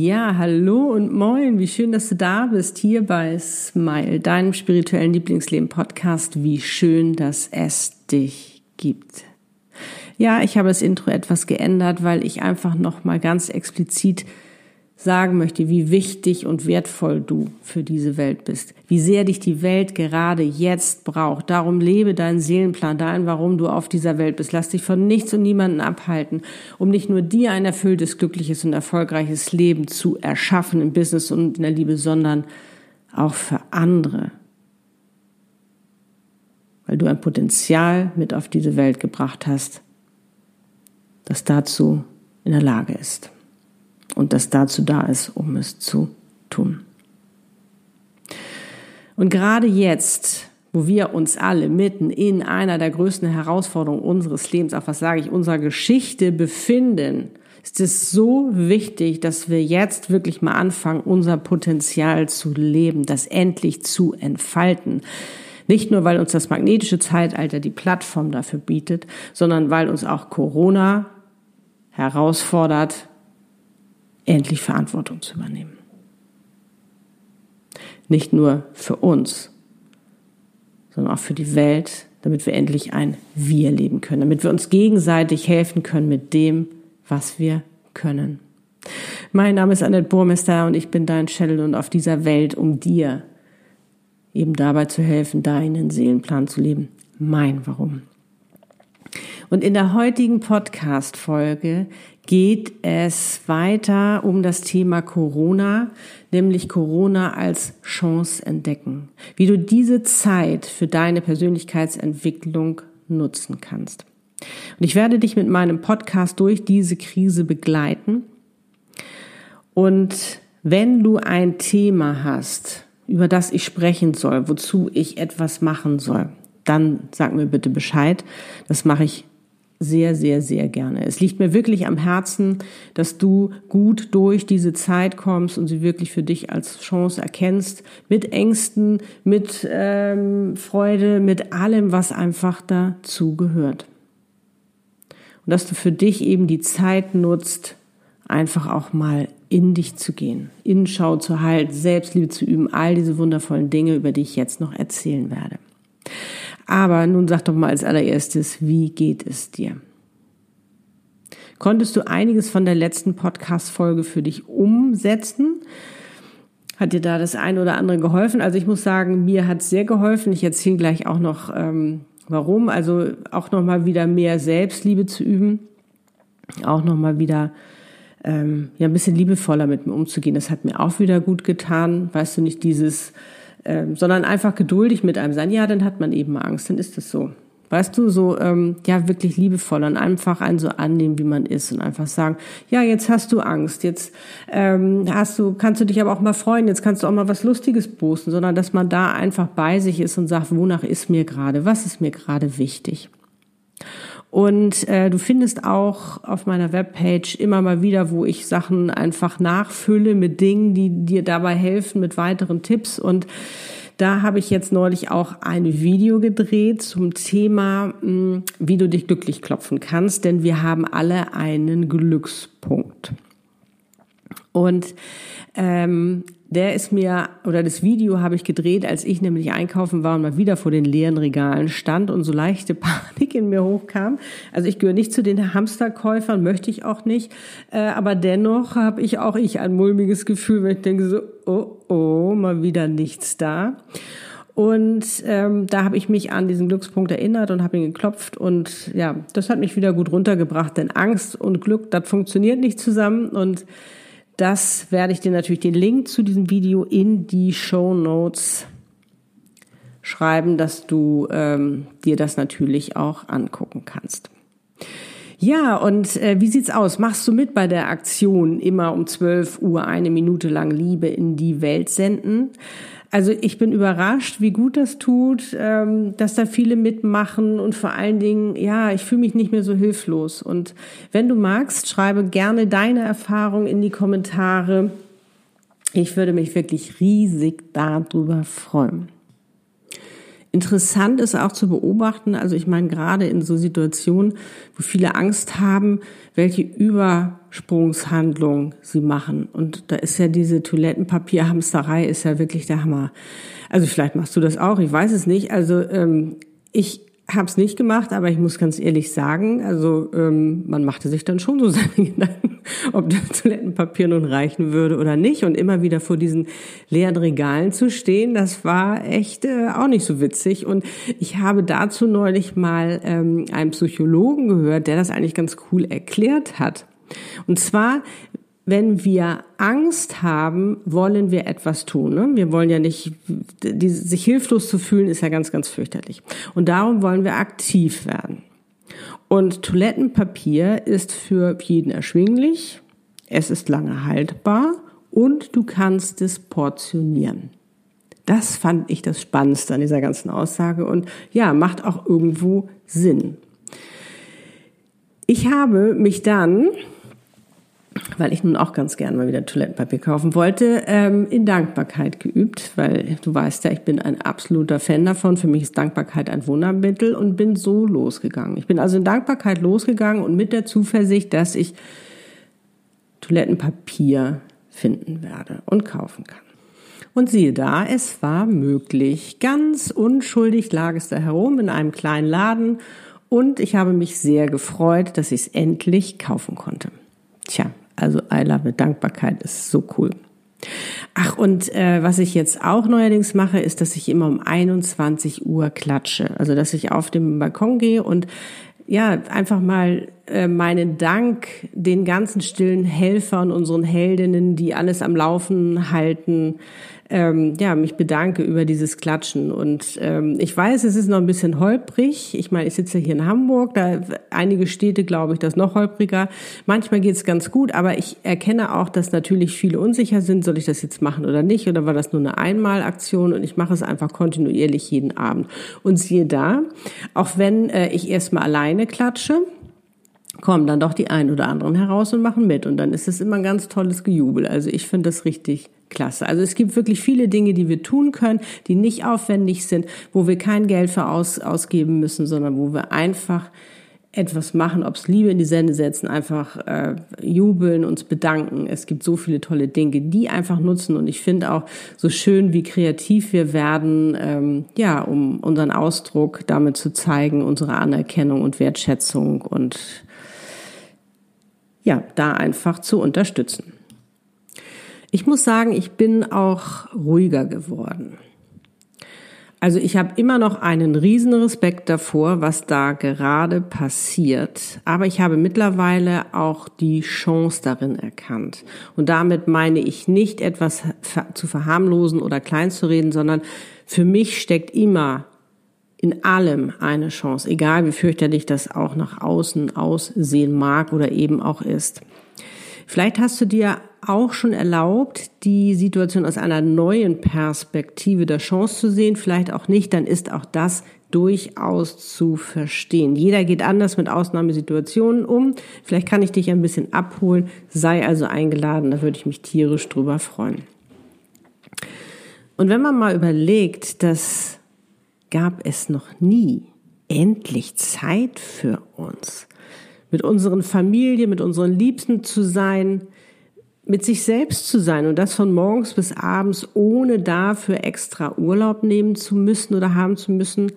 Ja, hallo und moin. Wie schön, dass du da bist hier bei Smile, deinem spirituellen Lieblingsleben Podcast. Wie schön, dass es dich gibt. Ja, ich habe das Intro etwas geändert, weil ich einfach noch mal ganz explizit sagen möchte, wie wichtig und wertvoll du für diese Welt bist, wie sehr dich die Welt gerade jetzt braucht. Darum lebe deinen Seelenplan, dein, warum du auf dieser Welt bist. Lass dich von nichts und niemanden abhalten, um nicht nur dir ein erfülltes, glückliches und erfolgreiches Leben zu erschaffen im Business und in der Liebe, sondern auch für andere. Weil du ein Potenzial mit auf diese Welt gebracht hast, das dazu in der Lage ist und das dazu da ist, um es zu tun. Und gerade jetzt, wo wir uns alle mitten in einer der größten Herausforderungen unseres Lebens, auch was sage ich, unserer Geschichte befinden, ist es so wichtig, dass wir jetzt wirklich mal anfangen, unser Potenzial zu leben, das endlich zu entfalten. Nicht nur, weil uns das magnetische Zeitalter die Plattform dafür bietet, sondern weil uns auch Corona herausfordert, endlich Verantwortung zu übernehmen. Nicht nur für uns, sondern auch für die Welt, damit wir endlich ein Wir leben können, damit wir uns gegenseitig helfen können mit dem, was wir können. Mein Name ist Annette Burmester und ich bin dein Channel und auf dieser Welt, um dir eben dabei zu helfen, deinen Seelenplan zu leben. Mein Warum. Und in der heutigen Podcast-Folge geht es weiter um das Thema Corona, nämlich Corona als Chance entdecken. Wie du diese Zeit für deine Persönlichkeitsentwicklung nutzen kannst. Und ich werde dich mit meinem Podcast durch diese Krise begleiten. Und wenn du ein Thema hast, über das ich sprechen soll, wozu ich etwas machen soll, dann sag mir bitte Bescheid. Das mache ich sehr, sehr, sehr gerne. Es liegt mir wirklich am Herzen, dass du gut durch diese Zeit kommst und sie wirklich für dich als Chance erkennst, mit Ängsten, mit ähm, Freude, mit allem, was einfach dazu gehört. Und dass du für dich eben die Zeit nutzt, einfach auch mal in dich zu gehen, Innenschau zu halten, Selbstliebe zu üben, all diese wundervollen Dinge, über die ich jetzt noch erzählen werde. Aber nun sag doch mal als allererstes, wie geht es dir? Konntest du einiges von der letzten Podcast-Folge für dich umsetzen? Hat dir da das eine oder andere geholfen? Also ich muss sagen, mir hat es sehr geholfen. Ich erzähle gleich auch noch, ähm, warum. Also auch noch mal wieder mehr Selbstliebe zu üben, auch noch mal wieder ähm, ja ein bisschen liebevoller mit mir umzugehen. Das hat mir auch wieder gut getan. Weißt du nicht dieses ähm, sondern einfach geduldig mit einem sein. Ja, dann hat man eben Angst, dann ist das so. Weißt du, so ähm, ja wirklich liebevoll und einfach einen so annehmen, wie man ist und einfach sagen, ja, jetzt hast du Angst, jetzt ähm, hast du, kannst du dich aber auch mal freuen, jetzt kannst du auch mal was Lustiges posten, sondern dass man da einfach bei sich ist und sagt, wonach ist mir gerade, was ist mir gerade wichtig. Und äh, du findest auch auf meiner Webpage immer mal wieder, wo ich Sachen einfach nachfülle mit Dingen, die dir dabei helfen, mit weiteren Tipps. Und da habe ich jetzt neulich auch ein Video gedreht zum Thema, hm, wie du dich glücklich klopfen kannst, denn wir haben alle einen Glückspunkt. Und ähm, der ist mir, oder das Video habe ich gedreht, als ich nämlich einkaufen war und mal wieder vor den leeren Regalen stand und so leichte Panik in mir hochkam. Also ich gehöre nicht zu den Hamsterkäufern, möchte ich auch nicht. Äh, aber dennoch habe ich auch ich ein mulmiges Gefühl, wenn ich denke so, oh, oh, mal wieder nichts da. Und ähm, da habe ich mich an diesen Glückspunkt erinnert und habe ihn geklopft und ja, das hat mich wieder gut runtergebracht, denn Angst und Glück, das funktioniert nicht zusammen und das werde ich dir natürlich den Link zu diesem Video in die Show Notes schreiben, dass du ähm, dir das natürlich auch angucken kannst. Ja, und äh, wie sieht's aus? Machst du mit bei der Aktion immer um 12 Uhr eine Minute lang Liebe in die Welt senden? Also ich bin überrascht, wie gut das tut, ähm, dass da viele mitmachen und vor allen Dingen, ja, ich fühle mich nicht mehr so hilflos. Und wenn du magst, schreibe gerne deine Erfahrung in die Kommentare. Ich würde mich wirklich riesig darüber freuen. Interessant ist auch zu beobachten, also ich meine gerade in so Situationen, wo viele Angst haben, welche über Übersprungshandlung sie machen. Und da ist ja diese Toilettenpapierhamsterei ist ja wirklich der Hammer. Also vielleicht machst du das auch, ich weiß es nicht. Also ähm, ich habe es nicht gemacht, aber ich muss ganz ehrlich sagen, also ähm, man machte sich dann schon so seine Gedanken, ob das Toilettenpapier nun reichen würde oder nicht. Und immer wieder vor diesen leeren Regalen zu stehen, das war echt äh, auch nicht so witzig. Und ich habe dazu neulich mal ähm, einen Psychologen gehört, der das eigentlich ganz cool erklärt hat. Und zwar, wenn wir Angst haben, wollen wir etwas tun. Ne? Wir wollen ja nicht, die, sich hilflos zu fühlen, ist ja ganz, ganz fürchterlich. Und darum wollen wir aktiv werden. Und Toilettenpapier ist für jeden erschwinglich, es ist lange haltbar und du kannst es portionieren. Das fand ich das Spannendste an dieser ganzen Aussage und ja, macht auch irgendwo Sinn. Ich habe mich dann weil ich nun auch ganz gern mal wieder Toilettenpapier kaufen wollte, ähm, in Dankbarkeit geübt, weil du weißt ja, ich bin ein absoluter Fan davon. Für mich ist Dankbarkeit ein Wundermittel und bin so losgegangen. Ich bin also in Dankbarkeit losgegangen und mit der Zuversicht, dass ich Toilettenpapier finden werde und kaufen kann. Und siehe da, es war möglich. Ganz unschuldig lag es da herum in einem kleinen Laden und ich habe mich sehr gefreut, dass ich es endlich kaufen konnte. Tja, also I love it. Dankbarkeit ist so cool. Ach, und äh, was ich jetzt auch neuerdings mache, ist, dass ich immer um 21 Uhr klatsche. Also, dass ich auf dem Balkon gehe und ja, einfach mal äh, meinen Dank den ganzen stillen Helfern, unseren Heldinnen, die alles am Laufen halten, ähm, ja, mich bedanke über dieses Klatschen. Und ähm, ich weiß, es ist noch ein bisschen holprig. Ich meine, ich sitze hier in Hamburg, da einige Städte, glaube ich, das noch holpriger. Manchmal geht es ganz gut, aber ich erkenne auch, dass natürlich viele unsicher sind, soll ich das jetzt machen oder nicht? Oder war das nur eine Einmalaktion? Und ich mache es einfach kontinuierlich jeden Abend. Und siehe da, auch wenn äh, ich erstmal alleine klatsche, kommen dann doch die ein oder anderen heraus und machen mit. Und dann ist es immer ein ganz tolles Gejubel. Also ich finde das richtig klasse. Also es gibt wirklich viele Dinge, die wir tun können, die nicht aufwendig sind, wo wir kein Geld für aus, ausgeben müssen, sondern wo wir einfach etwas machen, ob es Liebe in die Sende setzen, einfach äh, jubeln, uns bedanken. Es gibt so viele tolle Dinge, die einfach nutzen. Und ich finde auch so schön, wie kreativ wir werden, ähm, ja, um unseren Ausdruck damit zu zeigen, unsere Anerkennung und Wertschätzung und ja, da einfach zu unterstützen. Ich muss sagen, ich bin auch ruhiger geworden. Also ich habe immer noch einen riesen Respekt davor, was da gerade passiert. Aber ich habe mittlerweile auch die Chance darin erkannt. Und damit meine ich nicht etwas zu verharmlosen oder klein zu reden, sondern für mich steckt immer in allem eine Chance, egal wie fürchterlich das auch nach außen aussehen mag oder eben auch ist. Vielleicht hast du dir auch schon erlaubt, die Situation aus einer neuen Perspektive der Chance zu sehen, vielleicht auch nicht, dann ist auch das durchaus zu verstehen. Jeder geht anders mit Ausnahmesituationen um. Vielleicht kann ich dich ein bisschen abholen. Sei also eingeladen, da würde ich mich tierisch drüber freuen. Und wenn man mal überlegt, dass gab es noch nie endlich Zeit für uns, mit unseren Familien, mit unseren Liebsten zu sein, mit sich selbst zu sein und das von morgens bis abends, ohne dafür extra Urlaub nehmen zu müssen oder haben zu müssen.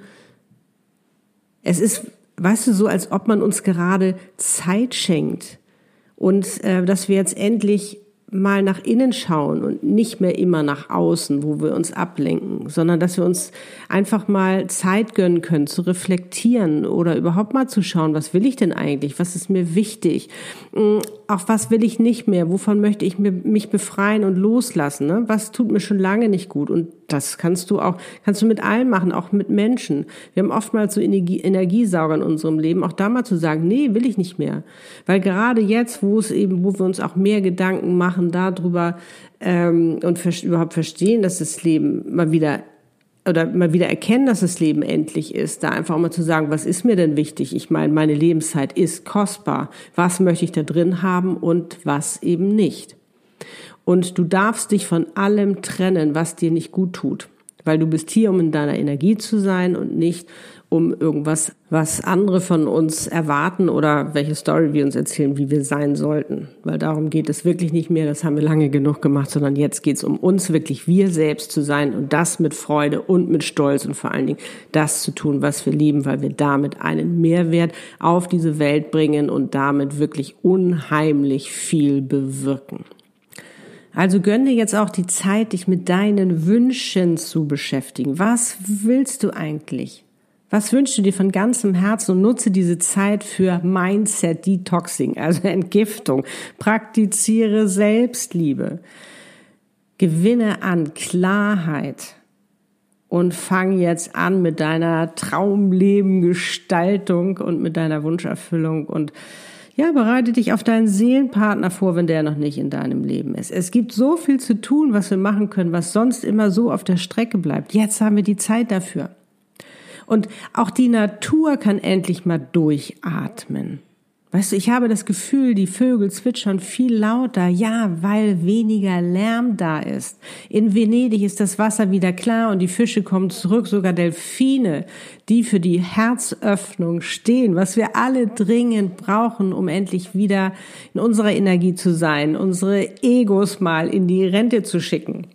Es ist, weißt du, so, als ob man uns gerade Zeit schenkt und äh, dass wir jetzt endlich mal nach innen schauen und nicht mehr immer nach außen, wo wir uns ablenken, sondern dass wir uns einfach mal Zeit gönnen können, zu reflektieren oder überhaupt mal zu schauen, was will ich denn eigentlich, was ist mir wichtig, hm, auch was will ich nicht mehr, wovon möchte ich mich befreien und loslassen, ne? was tut mir schon lange nicht gut? Und das kannst du auch, kannst du mit allen machen, auch mit Menschen. Wir haben oftmals so Energie, Energiesauger in unserem Leben, auch da mal zu sagen, nee, will ich nicht mehr. Weil gerade jetzt, wo es eben, wo wir uns auch mehr Gedanken machen darüber ähm, und überhaupt verstehen, dass das Leben mal wieder oder mal wieder erkennen, dass das Leben endlich ist, da einfach mal zu sagen, was ist mir denn wichtig? Ich meine, meine Lebenszeit ist kostbar. Was möchte ich da drin haben und was eben nicht? Und du darfst dich von allem trennen, was dir nicht gut tut. Weil du bist hier, um in deiner Energie zu sein und nicht um irgendwas, was andere von uns erwarten oder welche Story wir uns erzählen, wie wir sein sollten. Weil darum geht es wirklich nicht mehr, das haben wir lange genug gemacht, sondern jetzt geht es um uns wirklich wir selbst zu sein und das mit Freude und mit Stolz und vor allen Dingen das zu tun, was wir lieben, weil wir damit einen Mehrwert auf diese Welt bringen und damit wirklich unheimlich viel bewirken. Also gönn dir jetzt auch die Zeit, dich mit deinen Wünschen zu beschäftigen. Was willst du eigentlich? Was wünschst du dir von ganzem Herzen und nutze diese Zeit für Mindset Detoxing, also Entgiftung. Praktiziere Selbstliebe. Gewinne an Klarheit und fang jetzt an mit deiner Traumleben-Gestaltung und mit deiner Wunscherfüllung und ja, bereite dich auf deinen Seelenpartner vor, wenn der noch nicht in deinem Leben ist. Es gibt so viel zu tun, was wir machen können, was sonst immer so auf der Strecke bleibt. Jetzt haben wir die Zeit dafür. Und auch die Natur kann endlich mal durchatmen. Weißt du, ich habe das Gefühl, die Vögel zwitschern viel lauter, ja, weil weniger Lärm da ist. In Venedig ist das Wasser wieder klar und die Fische kommen zurück, sogar Delfine, die für die Herzöffnung stehen, was wir alle dringend brauchen, um endlich wieder in unserer Energie zu sein, unsere Egos mal in die Rente zu schicken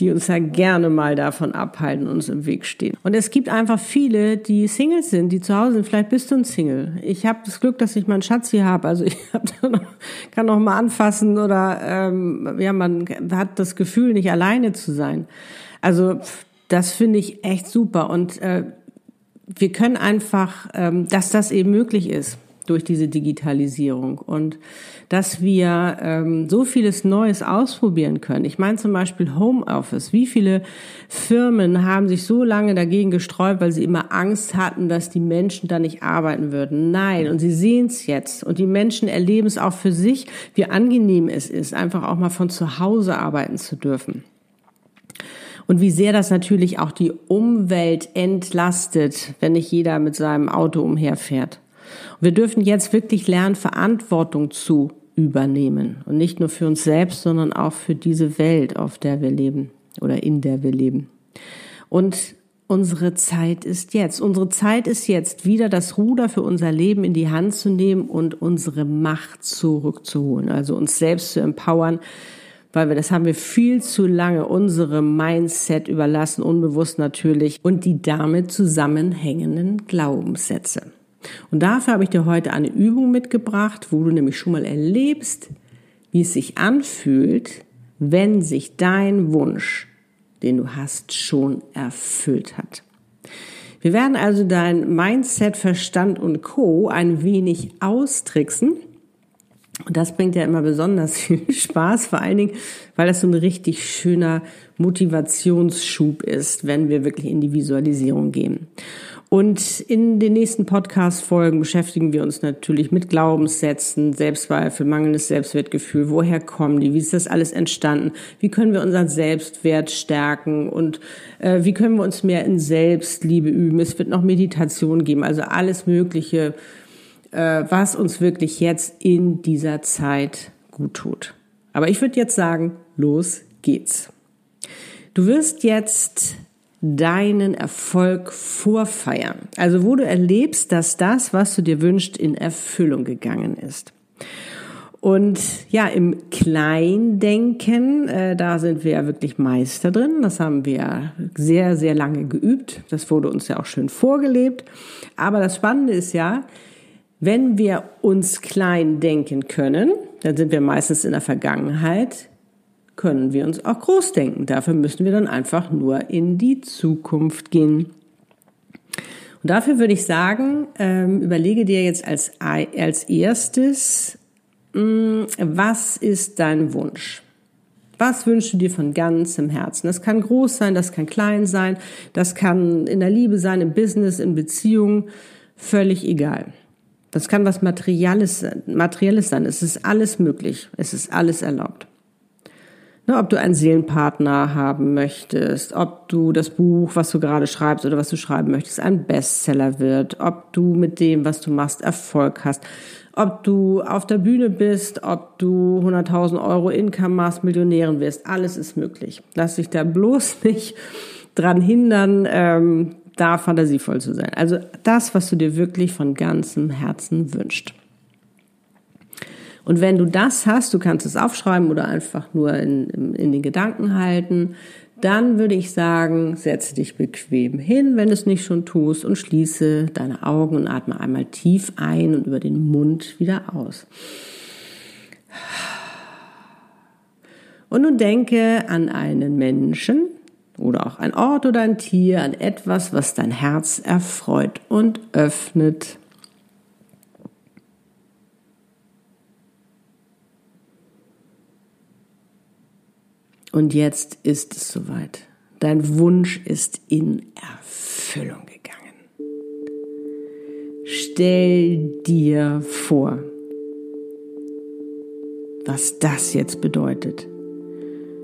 die uns ja gerne mal davon abhalten, uns im Weg stehen. Und es gibt einfach viele, die Singles sind, die zu Hause sind. Vielleicht bist du ein Single. Ich habe das Glück, dass ich meinen Schatz hier habe. Also ich hab noch, kann noch mal anfassen oder ähm, ja, man hat das Gefühl, nicht alleine zu sein. Also das finde ich echt super. Und äh, wir können einfach, ähm, dass das eben möglich ist durch diese Digitalisierung und dass wir ähm, so vieles Neues ausprobieren können. Ich meine zum Beispiel Homeoffice. Wie viele Firmen haben sich so lange dagegen gesträubt, weil sie immer Angst hatten, dass die Menschen da nicht arbeiten würden? Nein, und sie sehen es jetzt und die Menschen erleben es auch für sich, wie angenehm es ist, einfach auch mal von zu Hause arbeiten zu dürfen. Und wie sehr das natürlich auch die Umwelt entlastet, wenn nicht jeder mit seinem Auto umherfährt. Wir dürfen jetzt wirklich lernen, Verantwortung zu übernehmen. Und nicht nur für uns selbst, sondern auch für diese Welt, auf der wir leben oder in der wir leben. Und unsere Zeit ist jetzt. Unsere Zeit ist jetzt, wieder das Ruder für unser Leben in die Hand zu nehmen und unsere Macht zurückzuholen. Also uns selbst zu empowern, weil wir, das haben wir viel zu lange unserem Mindset überlassen, unbewusst natürlich, und die damit zusammenhängenden Glaubenssätze. Und dafür habe ich dir heute eine Übung mitgebracht, wo du nämlich schon mal erlebst, wie es sich anfühlt, wenn sich dein Wunsch, den du hast, schon erfüllt hat. Wir werden also dein Mindset, Verstand und Co. ein wenig austricksen. Und das bringt ja immer besonders viel Spaß, vor allen Dingen, weil das so ein richtig schöner Motivationsschub ist, wenn wir wirklich in die Visualisierung gehen. Und in den nächsten Podcast-Folgen beschäftigen wir uns natürlich mit Glaubenssätzen, Selbstzweifel, mangelndes Selbstwertgefühl. Woher kommen die? Wie ist das alles entstanden? Wie können wir unseren Selbstwert stärken? Und äh, wie können wir uns mehr in Selbstliebe üben? Es wird noch Meditation geben, also alles Mögliche, was uns wirklich jetzt in dieser Zeit gut tut. Aber ich würde jetzt sagen, los geht's. Du wirst jetzt deinen Erfolg vorfeiern. Also wo du erlebst, dass das, was du dir wünschst, in Erfüllung gegangen ist. Und ja, im Kleindenken, äh, da sind wir ja wirklich Meister drin. Das haben wir sehr, sehr lange geübt. Das wurde uns ja auch schön vorgelebt. Aber das Spannende ist ja, wenn wir uns klein denken können, dann sind wir meistens in der Vergangenheit können wir uns auch groß denken. Dafür müssen wir dann einfach nur in die Zukunft gehen. Und dafür würde ich sagen, ähm, überlege dir jetzt als, als erstes, mm, was ist dein Wunsch? Was wünschst du dir von ganzem Herzen? Das kann groß sein, das kann klein sein, das kann in der Liebe sein, im Business, in Beziehungen, völlig egal. Das kann was Materielles, Materielles sein. Es ist alles möglich. Es ist alles erlaubt. Ne, ob du einen Seelenpartner haben möchtest, ob du das Buch, was du gerade schreibst oder was du schreiben möchtest, ein Bestseller wird, ob du mit dem, was du machst, Erfolg hast, ob du auf der Bühne bist, ob du 100.000 Euro Income machst, Millionärin wirst, alles ist möglich. Lass dich da bloß nicht dran hindern, ähm, da fantasievoll zu sein. Also das, was du dir wirklich von ganzem Herzen wünscht. Und wenn du das hast, du kannst es aufschreiben oder einfach nur in, in den Gedanken halten, dann würde ich sagen, setze dich bequem hin, wenn du es nicht schon tust, und schließe deine Augen und atme einmal tief ein und über den Mund wieder aus. Und nun denke an einen Menschen oder auch ein Ort oder ein Tier, an etwas, was dein Herz erfreut und öffnet. Und jetzt ist es soweit. Dein Wunsch ist in Erfüllung gegangen. Stell dir vor, was das jetzt bedeutet.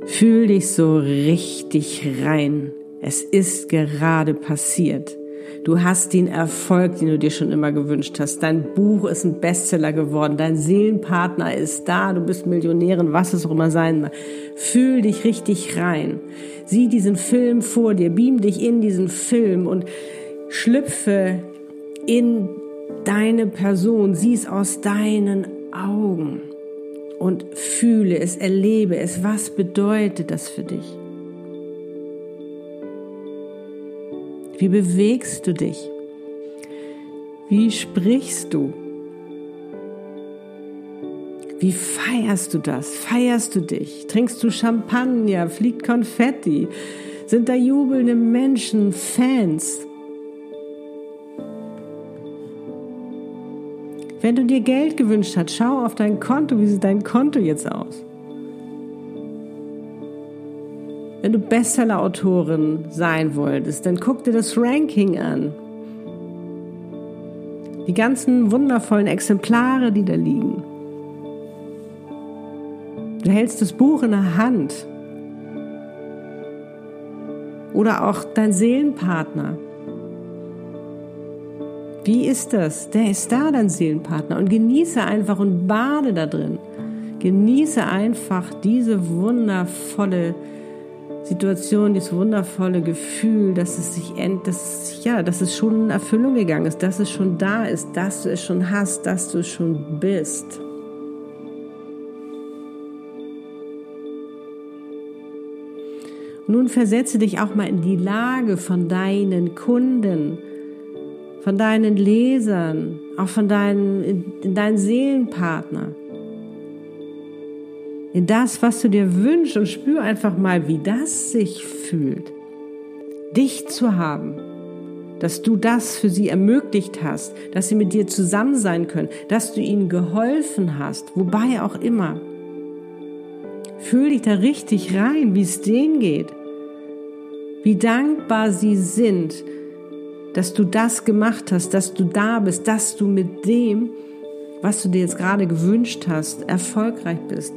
Fühl dich so richtig rein. Es ist gerade passiert. Du hast den Erfolg, den du dir schon immer gewünscht hast. Dein Buch ist ein Bestseller geworden. Dein Seelenpartner ist da. Du bist Millionärin, was es auch immer sein mag. Fühl dich richtig rein. Sieh diesen Film vor dir. Beam dich in diesen Film und schlüpfe in deine Person. Sieh es aus deinen Augen und fühle es, erlebe es. Was bedeutet das für dich? Wie bewegst du dich? Wie sprichst du? Wie feierst du das? Feierst du dich? Trinkst du Champagner? Fliegt Konfetti? Sind da jubelnde Menschen, Fans? Wenn du dir Geld gewünscht hast, schau auf dein Konto. Wie sieht dein Konto jetzt aus? Wenn du Bestseller-Autorin sein wolltest, dann guck dir das Ranking an. Die ganzen wundervollen Exemplare, die da liegen. Du hältst das Buch in der Hand. Oder auch dein Seelenpartner. Wie ist das? Der ist da, dein Seelenpartner. Und genieße einfach und bade da drin. Genieße einfach diese wundervolle Situation, dieses wundervolle Gefühl, dass es sich end, dass ja, dass es schon in Erfüllung gegangen ist, dass es schon da ist, dass du es schon hast, dass du es schon bist. Nun versetze dich auch mal in die Lage von deinen Kunden, von deinen Lesern, auch von deinen, in, in deinen Seelenpartner in das, was du dir wünschst und spür einfach mal, wie das sich fühlt. Dich zu haben, dass du das für sie ermöglicht hast, dass sie mit dir zusammen sein können, dass du ihnen geholfen hast, wobei auch immer. Fühl dich da richtig rein, wie es denen geht, wie dankbar sie sind, dass du das gemacht hast, dass du da bist, dass du mit dem, was du dir jetzt gerade gewünscht hast, erfolgreich bist.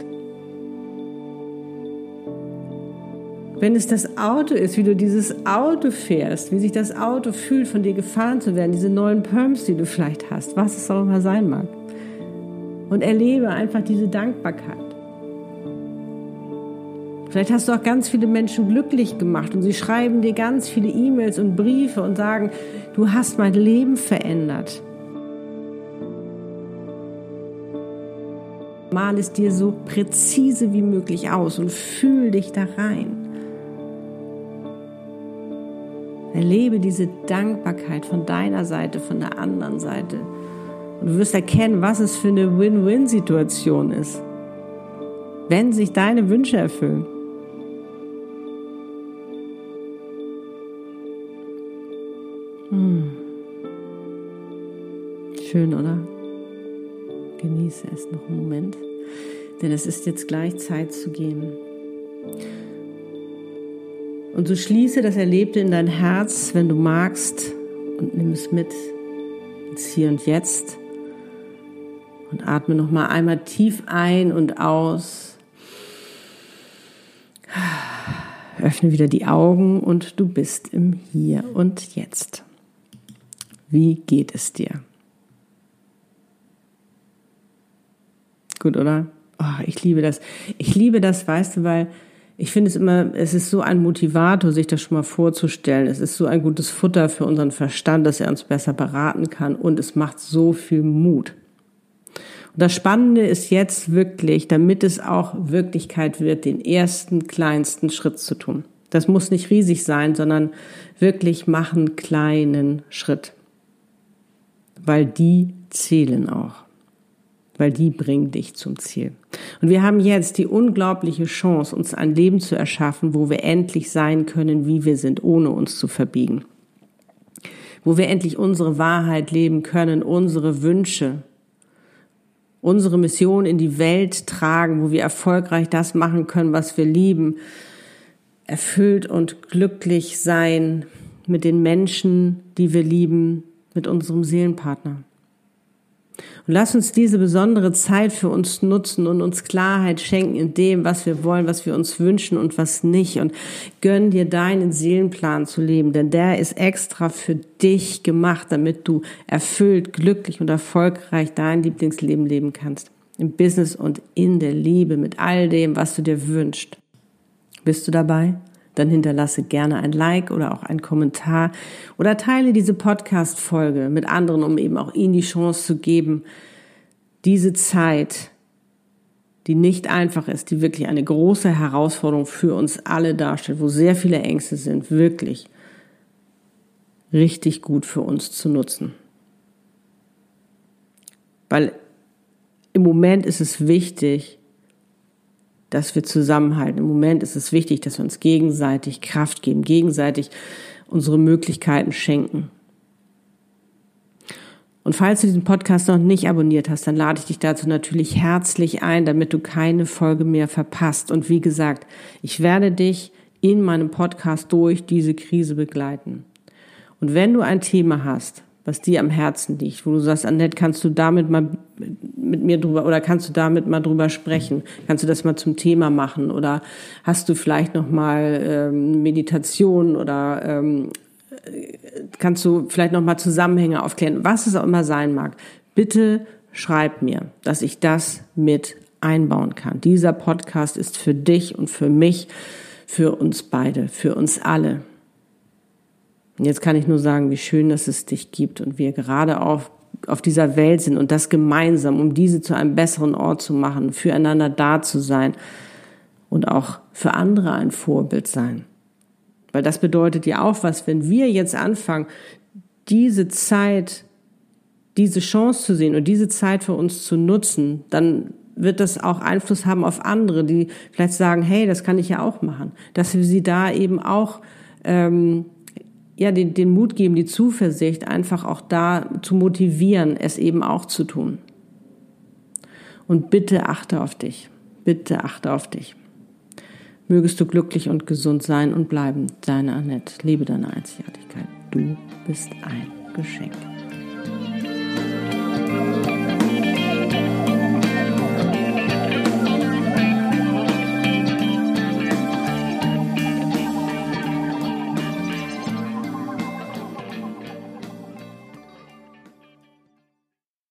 Wenn es das Auto ist, wie du dieses Auto fährst, wie sich das Auto fühlt, von dir gefahren zu werden, diese neuen Perms, die du vielleicht hast, was es auch immer sein mag. Und erlebe einfach diese Dankbarkeit. Vielleicht hast du auch ganz viele Menschen glücklich gemacht und sie schreiben dir ganz viele E-Mails und Briefe und sagen, du hast mein Leben verändert. Mal es dir so präzise wie möglich aus und fühl dich da rein. Erlebe diese Dankbarkeit von deiner Seite, von der anderen Seite. Und du wirst erkennen, was es für eine Win-Win-Situation ist, wenn sich deine Wünsche erfüllen. Schön, oder? Genieße es noch einen Moment, denn es ist jetzt gleich Zeit zu gehen. Und so schließe das Erlebte in dein Herz, wenn du magst, und nimm es mit ins Hier und Jetzt. Und atme noch mal einmal tief ein und aus. Öffne wieder die Augen und du bist im Hier und Jetzt. Wie geht es dir? Gut, oder? Oh, ich liebe das. Ich liebe das, weißt du, weil ich finde es immer, es ist so ein Motivator, sich das schon mal vorzustellen. Es ist so ein gutes Futter für unseren Verstand, dass er uns besser beraten kann und es macht so viel Mut. Und das Spannende ist jetzt wirklich, damit es auch Wirklichkeit wird, den ersten kleinsten Schritt zu tun. Das muss nicht riesig sein, sondern wirklich machen kleinen Schritt. Weil die zählen auch weil die bringen dich zum Ziel. Und wir haben jetzt die unglaubliche Chance, uns ein Leben zu erschaffen, wo wir endlich sein können, wie wir sind, ohne uns zu verbiegen. Wo wir endlich unsere Wahrheit leben können, unsere Wünsche, unsere Mission in die Welt tragen, wo wir erfolgreich das machen können, was wir lieben, erfüllt und glücklich sein mit den Menschen, die wir lieben, mit unserem Seelenpartner. Und lass uns diese besondere Zeit für uns nutzen und uns Klarheit schenken in dem, was wir wollen, was wir uns wünschen und was nicht. Und gönn dir deinen Seelenplan zu leben, denn der ist extra für dich gemacht, damit du erfüllt, glücklich und erfolgreich dein Lieblingsleben leben kannst. Im Business und in der Liebe mit all dem, was du dir wünschst. Bist du dabei? Dann hinterlasse gerne ein Like oder auch einen Kommentar oder teile diese Podcast-Folge mit anderen, um eben auch ihnen die Chance zu geben, diese Zeit, die nicht einfach ist, die wirklich eine große Herausforderung für uns alle darstellt, wo sehr viele Ängste sind, wirklich richtig gut für uns zu nutzen. Weil im Moment ist es wichtig, dass wir zusammenhalten. Im Moment ist es wichtig, dass wir uns gegenseitig Kraft geben, gegenseitig unsere Möglichkeiten schenken. Und falls du diesen Podcast noch nicht abonniert hast, dann lade ich dich dazu natürlich herzlich ein, damit du keine Folge mehr verpasst. Und wie gesagt, ich werde dich in meinem Podcast durch diese Krise begleiten. Und wenn du ein Thema hast, was dir am Herzen liegt, wo du sagst, Annette, kannst du damit mal mit mir drüber oder kannst du damit mal drüber sprechen? Kannst du das mal zum Thema machen? Oder hast du vielleicht noch mal ähm, Meditation oder ähm, kannst du vielleicht noch mal Zusammenhänge aufklären? Was es auch immer sein mag, bitte schreib mir, dass ich das mit einbauen kann. Dieser Podcast ist für dich und für mich, für uns beide, für uns alle. Und jetzt kann ich nur sagen, wie schön, dass es dich gibt und wir gerade auf, auf dieser Welt sind und das gemeinsam, um diese zu einem besseren Ort zu machen, füreinander da zu sein und auch für andere ein Vorbild sein. Weil das bedeutet ja auch was, wenn wir jetzt anfangen, diese Zeit, diese Chance zu sehen und diese Zeit für uns zu nutzen, dann wird das auch Einfluss haben auf andere, die vielleicht sagen, hey, das kann ich ja auch machen, dass wir sie da eben auch ähm, ja, den, den Mut geben, die Zuversicht, einfach auch da zu motivieren, es eben auch zu tun. Und bitte achte auf dich. Bitte achte auf dich. Mögest du glücklich und gesund sein und bleiben. Deine Annette. Liebe deine Einzigartigkeit. Du bist ein Geschenk.